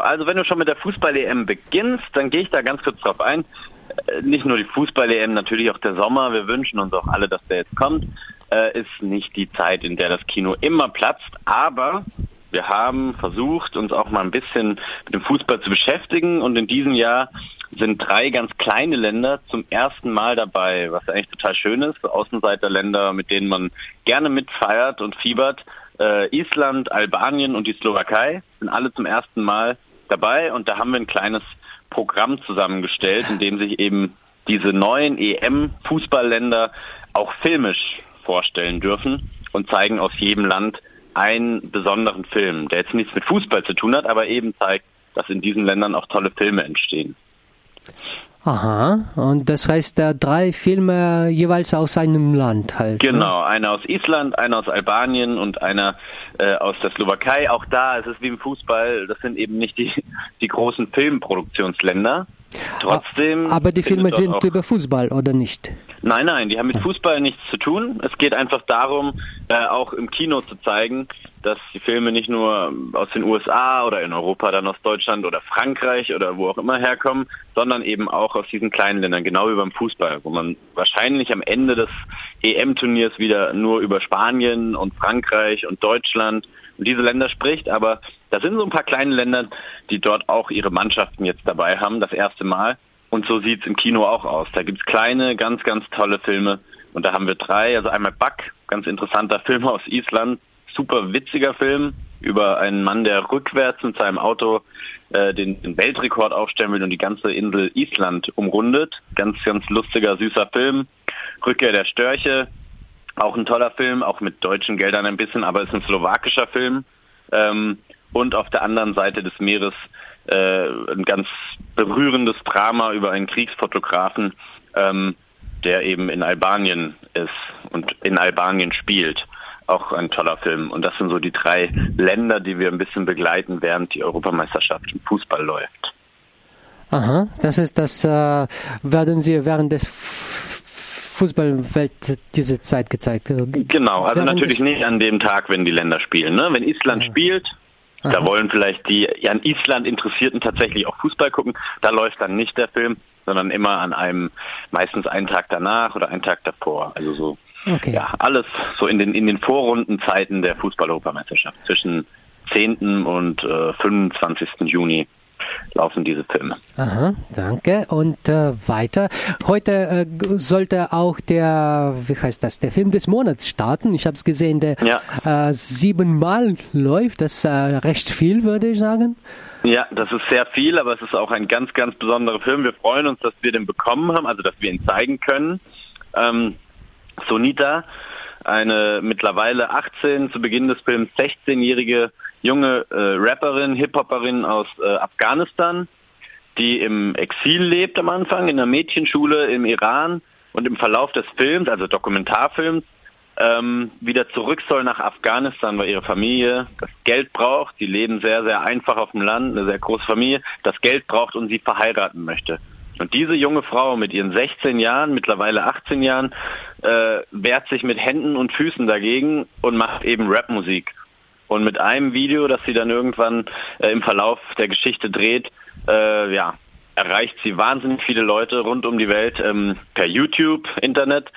Also wenn du schon mit der Fußball-EM beginnst, dann gehe ich da ganz kurz drauf ein. Äh, nicht nur die Fußball-EM, natürlich auch der Sommer. Wir wünschen uns auch alle, dass der jetzt kommt. Äh, ist nicht die Zeit, in der das Kino immer platzt. Aber wir haben versucht, uns auch mal ein bisschen mit dem Fußball zu beschäftigen. Und in diesem Jahr sind drei ganz kleine Länder zum ersten Mal dabei, was eigentlich total schön ist. Außenseiterländer, mit denen man gerne mitfeiert und fiebert. Äh, Island, Albanien und die Slowakei sind alle zum ersten Mal dabei und da haben wir ein kleines Programm zusammengestellt, in dem sich eben diese neuen EM-Fußballländer auch filmisch vorstellen dürfen und zeigen aus jedem Land einen besonderen Film, der jetzt nichts mit Fußball zu tun hat, aber eben zeigt, dass in diesen Ländern auch tolle Filme entstehen. Aha, und das heißt drei Filme jeweils aus einem Land halt. Ne? Genau, ne? einer aus Island, einer aus Albanien und einer äh, aus der Slowakei. Auch da ist es wie im Fußball, das sind eben nicht die, die großen Filmproduktionsländer. Trotzdem. Aber die Filme sind über Fußball, oder nicht? Nein, nein, die haben mit Fußball nichts zu tun. Es geht einfach darum, äh, auch im Kino zu zeigen, dass die Filme nicht nur aus den USA oder in Europa dann aus Deutschland oder Frankreich oder wo auch immer herkommen, sondern eben auch aus diesen kleinen Ländern, genau wie beim Fußball, wo man wahrscheinlich am Ende des EM-Turniers wieder nur über Spanien und Frankreich und Deutschland und diese Länder spricht, aber da sind so ein paar kleine Länder, die dort auch ihre Mannschaften jetzt dabei haben, das erste Mal. Und so sieht's im Kino auch aus. Da gibt's kleine, ganz, ganz tolle Filme. Und da haben wir drei. Also einmal Buck, ganz interessanter Film aus Island. Super witziger Film über einen Mann, der rückwärts mit seinem Auto äh, den, den Weltrekord aufstellen will und die ganze Insel Island umrundet. Ganz, ganz lustiger, süßer Film. Rückkehr der Störche, auch ein toller Film, auch mit deutschen Geldern ein bisschen, aber ist ein slowakischer Film. Ähm, und auf der anderen Seite des Meeres äh, ein ganz berührendes Drama über einen Kriegsfotografen, ähm, der eben in Albanien ist und in Albanien spielt. Auch ein toller Film. Und das sind so die drei Länder, die wir ein bisschen begleiten, während die Europameisterschaft im Fußball läuft. Aha, das ist das, äh, werden Sie während des Fußballwelt diese Zeit gezeigt. Genau, also natürlich nicht an dem Tag, wenn die Länder spielen. Ne? Wenn Island ja. spielt, Aha. Da wollen vielleicht die an Island Interessierten tatsächlich auch Fußball gucken. Da läuft dann nicht der Film, sondern immer an einem, meistens einen Tag danach oder einen Tag davor. Also so, okay. ja, alles so in den, in den Vorrundenzeiten der Fußball-Europameisterschaft zwischen 10. und äh, 25. Juni laufen diese Filme. Aha, danke. Und äh, weiter. Heute äh, sollte auch der, wie heißt das, der Film des Monats starten. Ich habe es gesehen, der ja. äh, siebenmal läuft. Das ist äh, recht viel, würde ich sagen. Ja, das ist sehr viel, aber es ist auch ein ganz, ganz besonderer Film. Wir freuen uns, dass wir den bekommen haben, also dass wir ihn zeigen können. Ähm, Sonita, eine mittlerweile 18, zu Beginn des Films 16-jährige junge äh, Rapperin, Hip-Hopperin aus äh, Afghanistan, die im Exil lebt am Anfang, in einer Mädchenschule im Iran und im Verlauf des Films, also Dokumentarfilms, ähm, wieder zurück soll nach Afghanistan, weil ihre Familie das Geld braucht. Die leben sehr, sehr einfach auf dem Land, eine sehr große Familie, das Geld braucht und sie verheiraten möchte. Und diese junge Frau mit ihren 16 Jahren, mittlerweile 18 Jahren, äh, wehrt sich mit Händen und Füßen dagegen und macht eben Rapmusik. Und mit einem Video, das sie dann irgendwann äh, im Verlauf der Geschichte dreht, äh, ja, erreicht sie wahnsinnig viele Leute rund um die Welt ähm, per YouTube, Internet.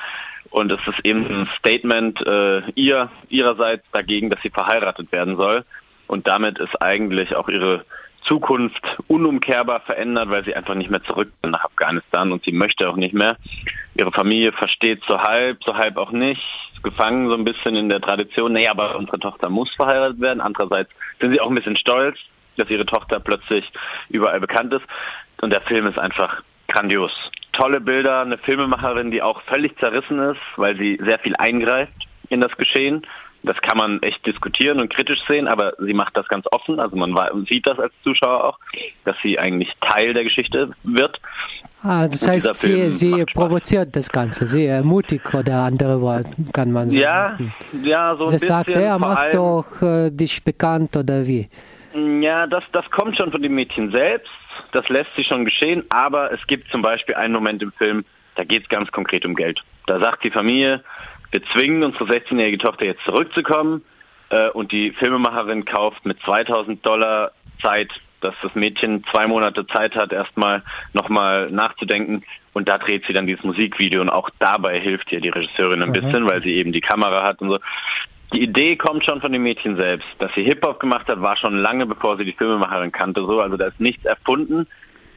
Und es ist eben ein Statement äh, ihr ihrerseits dagegen, dass sie verheiratet werden soll. Und damit ist eigentlich auch ihre Zukunft unumkehrbar verändert, weil sie einfach nicht mehr zurück will nach Afghanistan und sie möchte auch nicht mehr. Ihre Familie versteht so halb, so halb auch nicht, gefangen so ein bisschen in der Tradition, nee, aber unsere Tochter muss verheiratet werden. Andererseits sind sie auch ein bisschen stolz, dass ihre Tochter plötzlich überall bekannt ist. Und der Film ist einfach grandios. Tolle Bilder, eine Filmemacherin, die auch völlig zerrissen ist, weil sie sehr viel eingreift in das Geschehen das kann man echt diskutieren und kritisch sehen, aber sie macht das ganz offen. Also man sieht das als Zuschauer auch, dass sie eigentlich Teil der Geschichte wird. Ah, das heißt, sie, sie provoziert das Ganze, sie ermutigt oder andere Worte, kann man sagen. Ja, ja, so ein sie bisschen. sagt, er macht doch äh, dich bekannt oder wie? Ja, das, das kommt schon von dem Mädchen selbst. Das lässt sich schon geschehen, aber es gibt zum Beispiel einen Moment im Film, da geht es ganz konkret um Geld. Da sagt die Familie, wir zwingen unsere 16-jährige Tochter jetzt zurückzukommen äh, und die Filmemacherin kauft mit 2000 Dollar Zeit dass das Mädchen zwei Monate Zeit hat, erstmal nochmal nachzudenken. Und da dreht sie dann dieses Musikvideo und auch dabei hilft ihr die Regisseurin ein mhm. bisschen, weil sie eben die Kamera hat und so. Die Idee kommt schon von dem Mädchen selbst. Dass sie Hip-Hop gemacht hat, war schon lange bevor sie die Filmemacherin kannte. So, also da ist nichts erfunden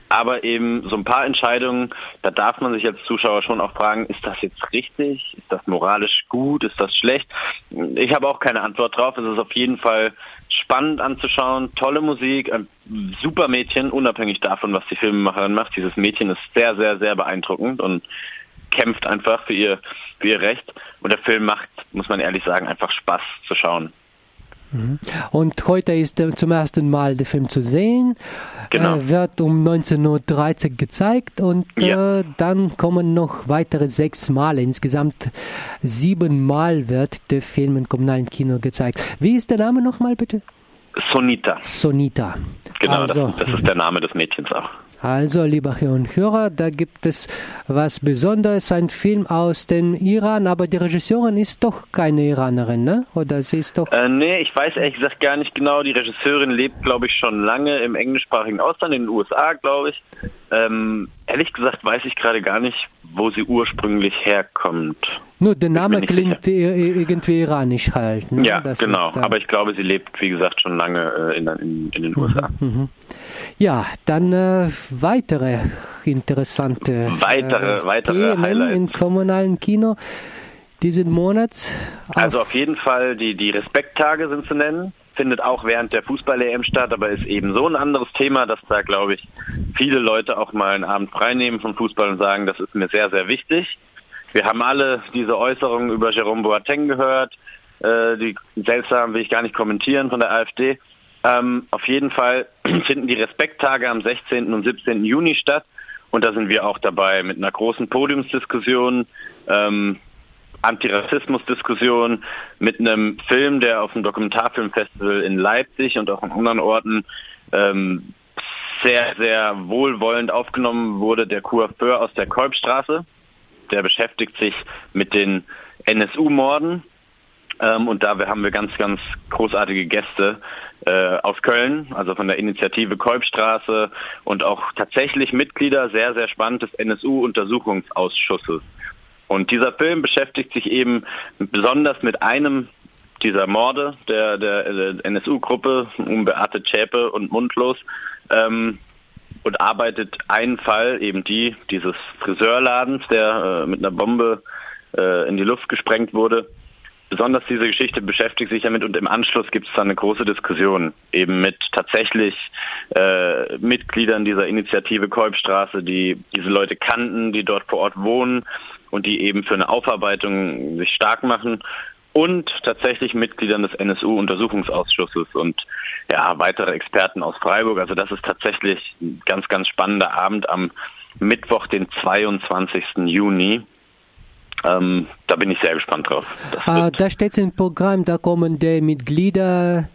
aber eben so ein paar Entscheidungen, da darf man sich als Zuschauer schon auch fragen, ist das jetzt richtig? Ist das moralisch gut? Ist das schlecht? Ich habe auch keine Antwort drauf. Es ist auf jeden Fall spannend anzuschauen, tolle Musik, ein super Mädchen, unabhängig davon, was die Filmemacherin macht. Dieses Mädchen ist sehr, sehr, sehr beeindruckend und kämpft einfach für ihr, für ihr Recht. Und der Film macht, muss man ehrlich sagen, einfach Spaß zu schauen. Mhm. Und heute ist zum ersten Mal der Film zu sehen. Genau. Äh, wird um 19.13 Uhr gezeigt und ja. äh, dann kommen noch weitere sechs Male. Insgesamt sieben Mal wird der Film im kommunalen Kino gezeigt. Wie ist der Name nochmal bitte? Sonita. Sonita. Genau, also, das, das ist der Name des Mädchens auch. Also, lieber Herr und Hörer, da gibt es was Besonderes, ein Film aus dem Iran, aber die Regisseurin ist doch keine Iranerin, ne? Oder sie ist doch. Äh, nee, ich weiß ehrlich gesagt gar nicht genau. Die Regisseurin lebt, glaube ich, schon lange im englischsprachigen Ausland, in den USA, glaube ich. Ähm, ehrlich gesagt weiß ich gerade gar nicht, wo sie ursprünglich herkommt. Nur der Name klingt sicher. irgendwie iranisch halt. Ne? Ja, das genau. Aber ich glaube, sie lebt, wie gesagt, schon lange äh, in, in, in, den mhm, USA. Mhm. Ja, dann äh, weitere interessante weitere, äh, weitere Themen Highlights. im kommunalen Kino diesen Monats. Also auf jeden Fall die, die Respekttage sind zu nennen. Findet auch während der Fußball-EM statt, aber ist eben so ein anderes Thema, dass da, glaube ich, viele Leute auch mal einen Abend freinehmen vom Fußball und sagen, das ist mir sehr, sehr wichtig. Wir haben alle diese Äußerungen über Jerome Boateng gehört. Äh, die seltsam will ich gar nicht kommentieren von der AfD. Ähm, auf jeden Fall finden die Respekttage am 16. und 17. Juni statt. Und da sind wir auch dabei mit einer großen Podiumsdiskussion, ähm, Antirassismusdiskussion, mit einem Film, der auf dem Dokumentarfilmfestival in Leipzig und auch an anderen Orten ähm, sehr, sehr wohlwollend aufgenommen wurde, der Coiffeur aus der Kolbstraße. Der beschäftigt sich mit den NSU-Morden. Ähm, und da haben wir ganz, ganz großartige Gäste äh, aus Köln, also von der Initiative Kolbstraße und auch tatsächlich Mitglieder, sehr, sehr spannend, des NSU-Untersuchungsausschusses. Und dieser Film beschäftigt sich eben besonders mit einem dieser Morde der, der, der NSU-Gruppe um Beate Zschäpe und Mundlos ähm, und arbeitet einen Fall, eben die dieses Friseurladens, der äh, mit einer Bombe äh, in die Luft gesprengt wurde, besonders diese Geschichte beschäftigt sich damit und im Anschluss gibt es dann eine große Diskussion eben mit tatsächlich äh, Mitgliedern dieser Initiative Kolbstraße, die diese Leute kannten, die dort vor Ort wohnen und die eben für eine Aufarbeitung sich stark machen und tatsächlich Mitgliedern des NSU-Untersuchungsausschusses und ja, weitere Experten aus Freiburg. Also das ist tatsächlich ein ganz, ganz spannender Abend am Mittwoch, den 22. Juni. Ähm, da bin ich sehr gespannt drauf. Äh, da steht im Programm, da kommen die Mitglieder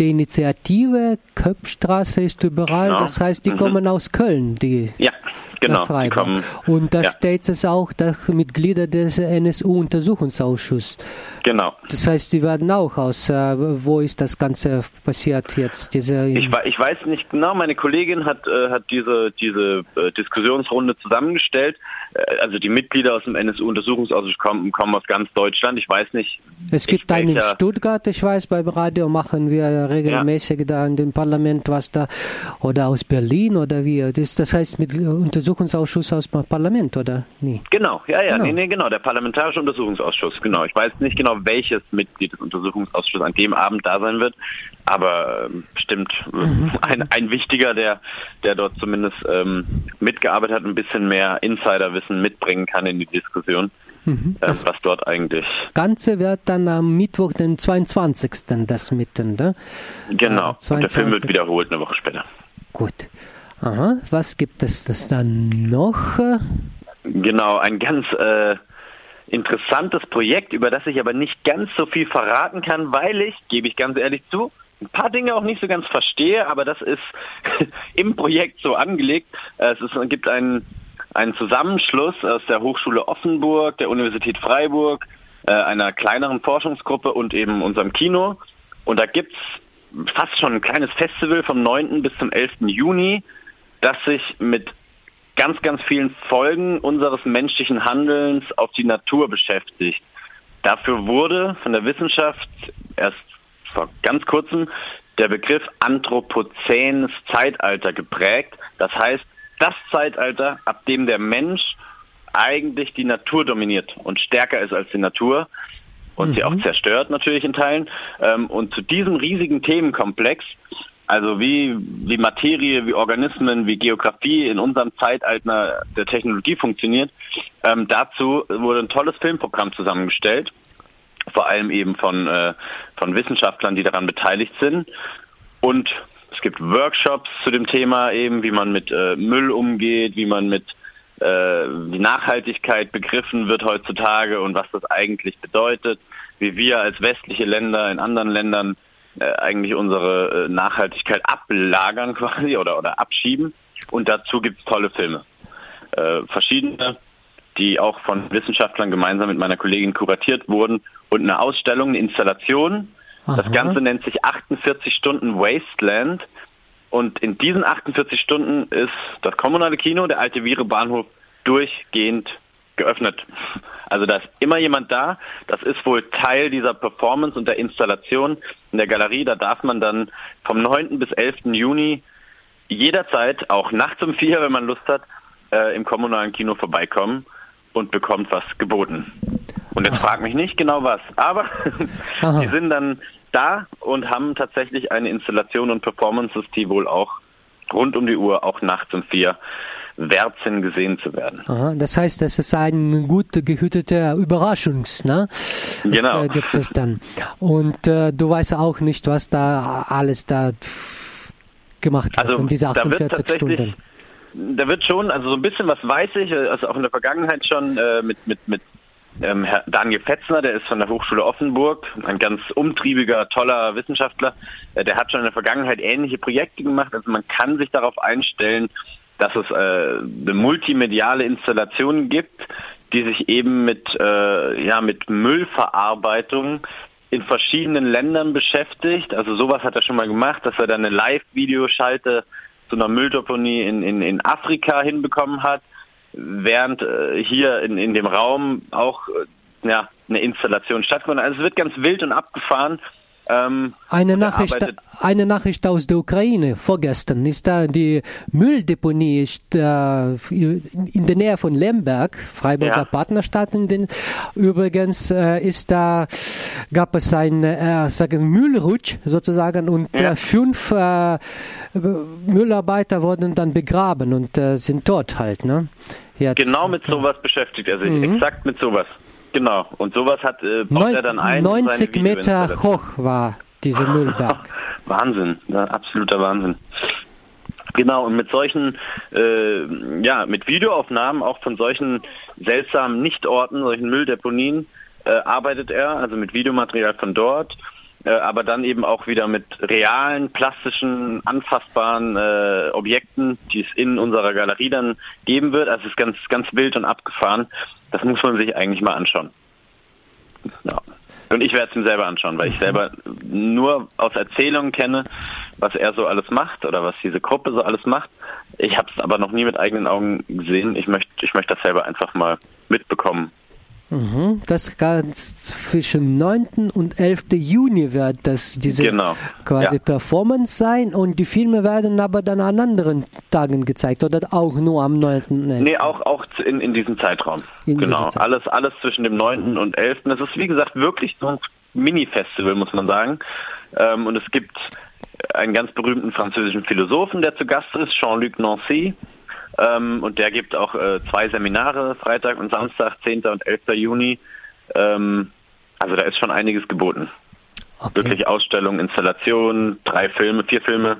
der Initiative Köpfstraße ist überall. Genau. Das heißt, die mhm. kommen aus Köln, die ja, genau, die Und da ja. steht es auch, dass Mitglieder des NSU-Untersuchungsausschusses. Genau. Das heißt, sie werden auch aus, äh, wo ist das Ganze passiert jetzt? Diese ich, ich weiß nicht genau, meine Kollegin hat, äh, hat diese, diese äh, Diskussionsrunde zusammengestellt. Äh, also die Mitglieder aus dem NSU-Untersuchungsausschuss kommen, kommen aus ganz Deutschland. Ich weiß nicht. Es gibt einen in Stuttgart, ich weiß, beim Radio machen wir regelmäßig ja. da in dem Parlament was da, oder aus Berlin oder wie. Das, das heißt mit Untersuchungsausschuss aus dem Parlament, oder? Nie. Genau, ja, ja, genau. Nee, nee, genau, der Parlamentarische Untersuchungsausschuss, genau. Ich weiß nicht genau, welches Mitglied des Untersuchungsausschusses an dem Abend da sein wird, aber ähm, bestimmt äh, mhm. ein, ein wichtiger, der, der dort zumindest ähm, mitgearbeitet hat, ein bisschen mehr Insiderwissen mitbringen kann in die Diskussion. Mhm. Äh, was dort eigentlich. Ganze wird dann am Mittwoch, den 22. das mitten, ne? Genau. Äh, Und der Film wird wiederholt eine Woche später. Gut. Aha. Was gibt es das dann noch? Genau, ein ganz äh, interessantes Projekt, über das ich aber nicht ganz so viel verraten kann, weil ich, gebe ich ganz ehrlich zu, ein paar Dinge auch nicht so ganz verstehe, aber das ist im Projekt so angelegt. Es, ist, es gibt einen, einen Zusammenschluss aus der Hochschule Offenburg, der Universität Freiburg, äh, einer kleineren Forschungsgruppe und eben unserem Kino. Und da gibt's fast schon ein kleines Festival vom 9. bis zum 11. Juni, das sich mit ganz, ganz vielen Folgen unseres menschlichen Handelns auf die Natur beschäftigt. Dafür wurde von der Wissenschaft erst vor ganz kurzem der Begriff Anthropozänes Zeitalter geprägt. Das heißt, das Zeitalter, ab dem der Mensch eigentlich die Natur dominiert und stärker ist als die Natur und mhm. sie auch mhm. zerstört natürlich in Teilen. Ähm, und zu diesem riesigen Themenkomplex, also wie, wie Materie, wie Organismen, wie Geografie in unserem Zeitalter der Technologie funktioniert, ähm, dazu wurde ein tolles Filmprogramm zusammengestellt vor allem eben von, äh, von Wissenschaftlern, die daran beteiligt sind. Und es gibt Workshops zu dem Thema eben, wie man mit äh, Müll umgeht, wie man mit äh, Nachhaltigkeit begriffen wird heutzutage und was das eigentlich bedeutet, wie wir als westliche Länder in anderen Ländern äh, eigentlich unsere äh, Nachhaltigkeit ablagern quasi oder, oder abschieben. Und dazu gibt es tolle Filme. Äh, verschiedene, die auch von Wissenschaftlern gemeinsam mit meiner Kollegin kuratiert wurden und eine Ausstellung, eine Installation. Aha. Das Ganze nennt sich 48 Stunden Wasteland. Und in diesen 48 Stunden ist das kommunale Kino, der alte Viere Bahnhof, durchgehend geöffnet. Also da ist immer jemand da. Das ist wohl Teil dieser Performance und der Installation in der Galerie. Da darf man dann vom 9. bis 11. Juni jederzeit, auch nachts um vier, wenn man Lust hat, äh, im kommunalen Kino vorbeikommen und bekommt was geboten. Und jetzt frag mich nicht genau was, aber die sind dann da und haben tatsächlich eine Installation und Performances, die wohl auch rund um die Uhr, auch nachts um vier, wert sind, gesehen zu werden. Aha, das heißt, es ist ein gut gehüteter Überraschungs, ne? Genau. Äh, gibt es dann. Und äh, du weißt auch nicht, was da alles da gemacht wird also, in diese 48 Stunden. Da wird schon, also so ein bisschen was weiß ich, also auch in der Vergangenheit schon äh, mit, mit, mit ähm, Herr Daniel Fetzner, der ist von der Hochschule Offenburg, ein ganz umtriebiger, toller Wissenschaftler. Äh, der hat schon in der Vergangenheit ähnliche Projekte gemacht. Also man kann sich darauf einstellen, dass es äh, eine multimediale Installation gibt, die sich eben mit, äh, ja, mit Müllverarbeitung in verschiedenen Ländern beschäftigt. Also sowas hat er schon mal gemacht, dass er dann eine Live-Videoschalte zu einer Mülldeponie in, in, in Afrika hinbekommen hat während äh, hier in, in dem Raum auch äh, ja, eine Installation stattgefunden. Also es wird ganz wild und abgefahren. Ähm, eine, Nachricht, eine Nachricht aus der Ukraine vorgestern ist da die Mülldeponie ist, äh, in der Nähe von Lemberg, Freiburger ja. Partnerstadt. Den, übrigens äh, ist da gab es einen äh, sagen Müllrutsch sozusagen und ja. fünf äh, Müllarbeiter wurden dann begraben und äh, sind tot halt. Ne? Jetzt, genau mit sowas beschäftigt er sich, mhm. exakt mit sowas. Genau. Und sowas hat äh, Neun, er dann ein. 90 Meter hoch war dieser Müllberg. Wahnsinn, ja, absoluter Wahnsinn. Genau, und mit solchen, äh, ja, mit Videoaufnahmen auch von solchen seltsamen Nichtorten, solchen Mülldeponien, äh, arbeitet er, also mit Videomaterial von dort äh, aber dann eben auch wieder mit realen, plastischen, anfassbaren äh, Objekten, die es in unserer Galerie dann geben wird. Also es ist ganz, ganz wild und abgefahren. Das muss man sich eigentlich mal anschauen. Ja. Und ich werde es mir selber anschauen, weil ich selber nur aus Erzählungen kenne, was er so alles macht oder was diese Gruppe so alles macht. Ich habe es aber noch nie mit eigenen Augen gesehen. Ich möchte, ich möchte das selber einfach mal mitbekommen Mhm. Das ganz zwischen 9. und 11. Juni wird das diese genau. quasi ja. Performance sein und die Filme werden aber dann an anderen Tagen gezeigt oder auch nur am 9. Nee, auch, auch in, in diesem Zeitraum. In genau. Zeit. Alles, alles zwischen dem 9. und 11. Das ist wie gesagt wirklich so ein Mini-Festival, muss man sagen. Ähm, und es gibt einen ganz berühmten französischen Philosophen, der zu Gast ist, Jean-Luc Nancy. Ähm, und der gibt auch äh, zwei Seminare, Freitag und Samstag, 10. und 11. Juni. Ähm, also da ist schon einiges geboten. Okay. Wirklich Ausstellungen, Installationen, drei Filme, vier Filme.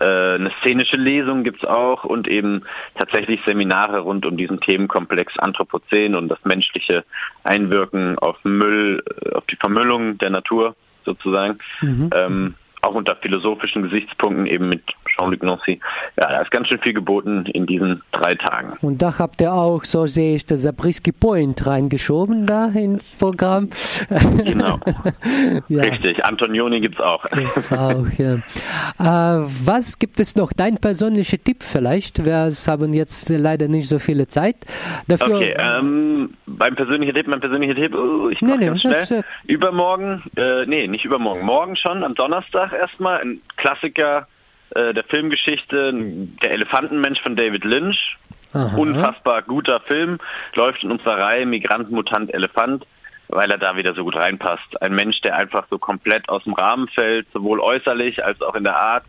Äh, eine szenische Lesung gibt's auch und eben tatsächlich Seminare rund um diesen Themenkomplex Anthropozän und das menschliche Einwirken auf Müll, äh, auf die Vermüllung der Natur sozusagen. Mhm. Ähm, auch unter philosophischen Gesichtspunkten eben mit Jean-Luc Nancy. Ja, da ist ganz schön viel geboten in diesen drei Tagen. Und da habt ihr auch, so sehe ich, das Zabriskie Point reingeschoben da ins Programm. Genau. ja. Richtig, Antonioni gibt es auch. Gibt's auch ja. Äh, was gibt es noch? Dein persönlicher Tipp vielleicht? Wir haben jetzt leider nicht so viele Zeit. Dafür okay, ähm, beim persönlichen Tipp, mein persönlicher Tipp, uh, ich mache nee, nee, ganz schnell. Ist, übermorgen, äh, nee, nicht übermorgen, morgen schon, am Donnerstag erstmal, ein Klassiker äh, der Filmgeschichte, Der Elefantenmensch von David Lynch. Aha. Unfassbar guter Film, läuft in unserer Reihe Migrant, Mutant, Elefant, weil er da wieder so gut reinpasst. Ein Mensch, der einfach so komplett aus dem Rahmen fällt, sowohl äußerlich als auch in der Art,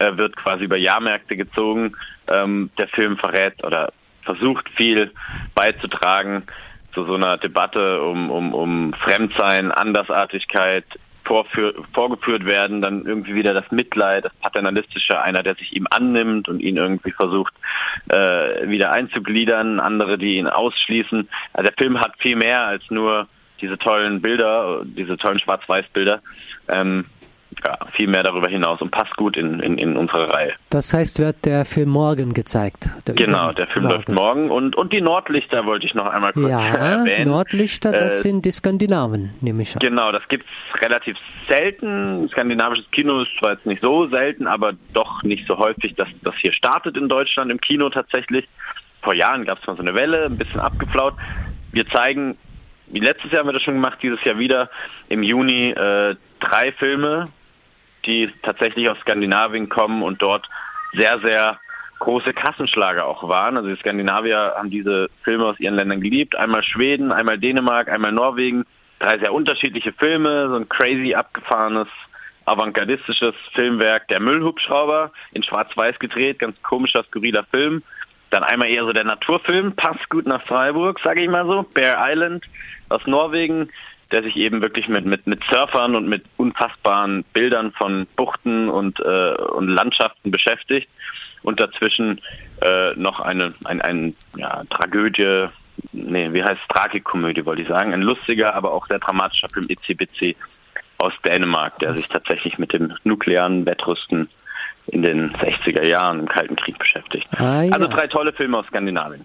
er wird quasi über Jahrmärkte gezogen. Ähm, der Film verrät oder versucht viel beizutragen zu so einer Debatte um, um, um Fremdsein, Andersartigkeit, vorführ, vorgeführt werden, dann irgendwie wieder das Mitleid, das Paternalistische, einer, der sich ihm annimmt und ihn irgendwie versucht äh, wieder einzugliedern, andere, die ihn ausschließen. Also der Film hat viel mehr als nur diese tollen Bilder, diese tollen Schwarz-Weiß-Bilder. Ähm, ja, viel mehr darüber hinaus und passt gut in, in, in unsere Reihe. Das heißt, wird der Film morgen gezeigt? Der genau, der Film morgen. läuft morgen und, und die Nordlichter wollte ich noch einmal kurz ja, erwähnen. Nordlichter, das äh, sind die Skandinaven, nehme ich an. Genau, das gibt es relativ selten. Skandinavisches Kino ist zwar jetzt nicht so selten, aber doch nicht so häufig, dass das hier startet in Deutschland im Kino tatsächlich. Vor Jahren gab es mal so eine Welle, ein bisschen abgeflaut. Wir zeigen, wie letztes Jahr haben wir das schon gemacht, dieses Jahr wieder im Juni äh, drei Filme die tatsächlich aus Skandinavien kommen und dort sehr, sehr große Kassenschlager auch waren. Also die Skandinavier haben diese Filme aus ihren Ländern geliebt. Einmal Schweden, einmal Dänemark, einmal Norwegen. Drei sehr unterschiedliche Filme, so ein crazy abgefahrenes, avantgardistisches Filmwerk. Der Müllhubschrauber in Schwarz-Weiß gedreht, ganz komischer, skurriler Film. Dann einmal eher so der Naturfilm, passt gut nach Freiburg, sage ich mal so. Bear Island aus Norwegen der sich eben wirklich mit, mit, mit Surfern und mit unfassbaren Bildern von Buchten und, äh, und Landschaften beschäftigt. Und dazwischen äh, noch eine, ein, ein ja, Tragödie, nee, wie heißt Tragikomödie, wollte ich sagen. Ein lustiger, aber auch sehr dramatischer Film ECBC aus Dänemark, der sich tatsächlich mit dem nuklearen Wettrüsten in den 60er Jahren im Kalten Krieg beschäftigt. Ah, ja. Also drei tolle Filme aus Skandinavien.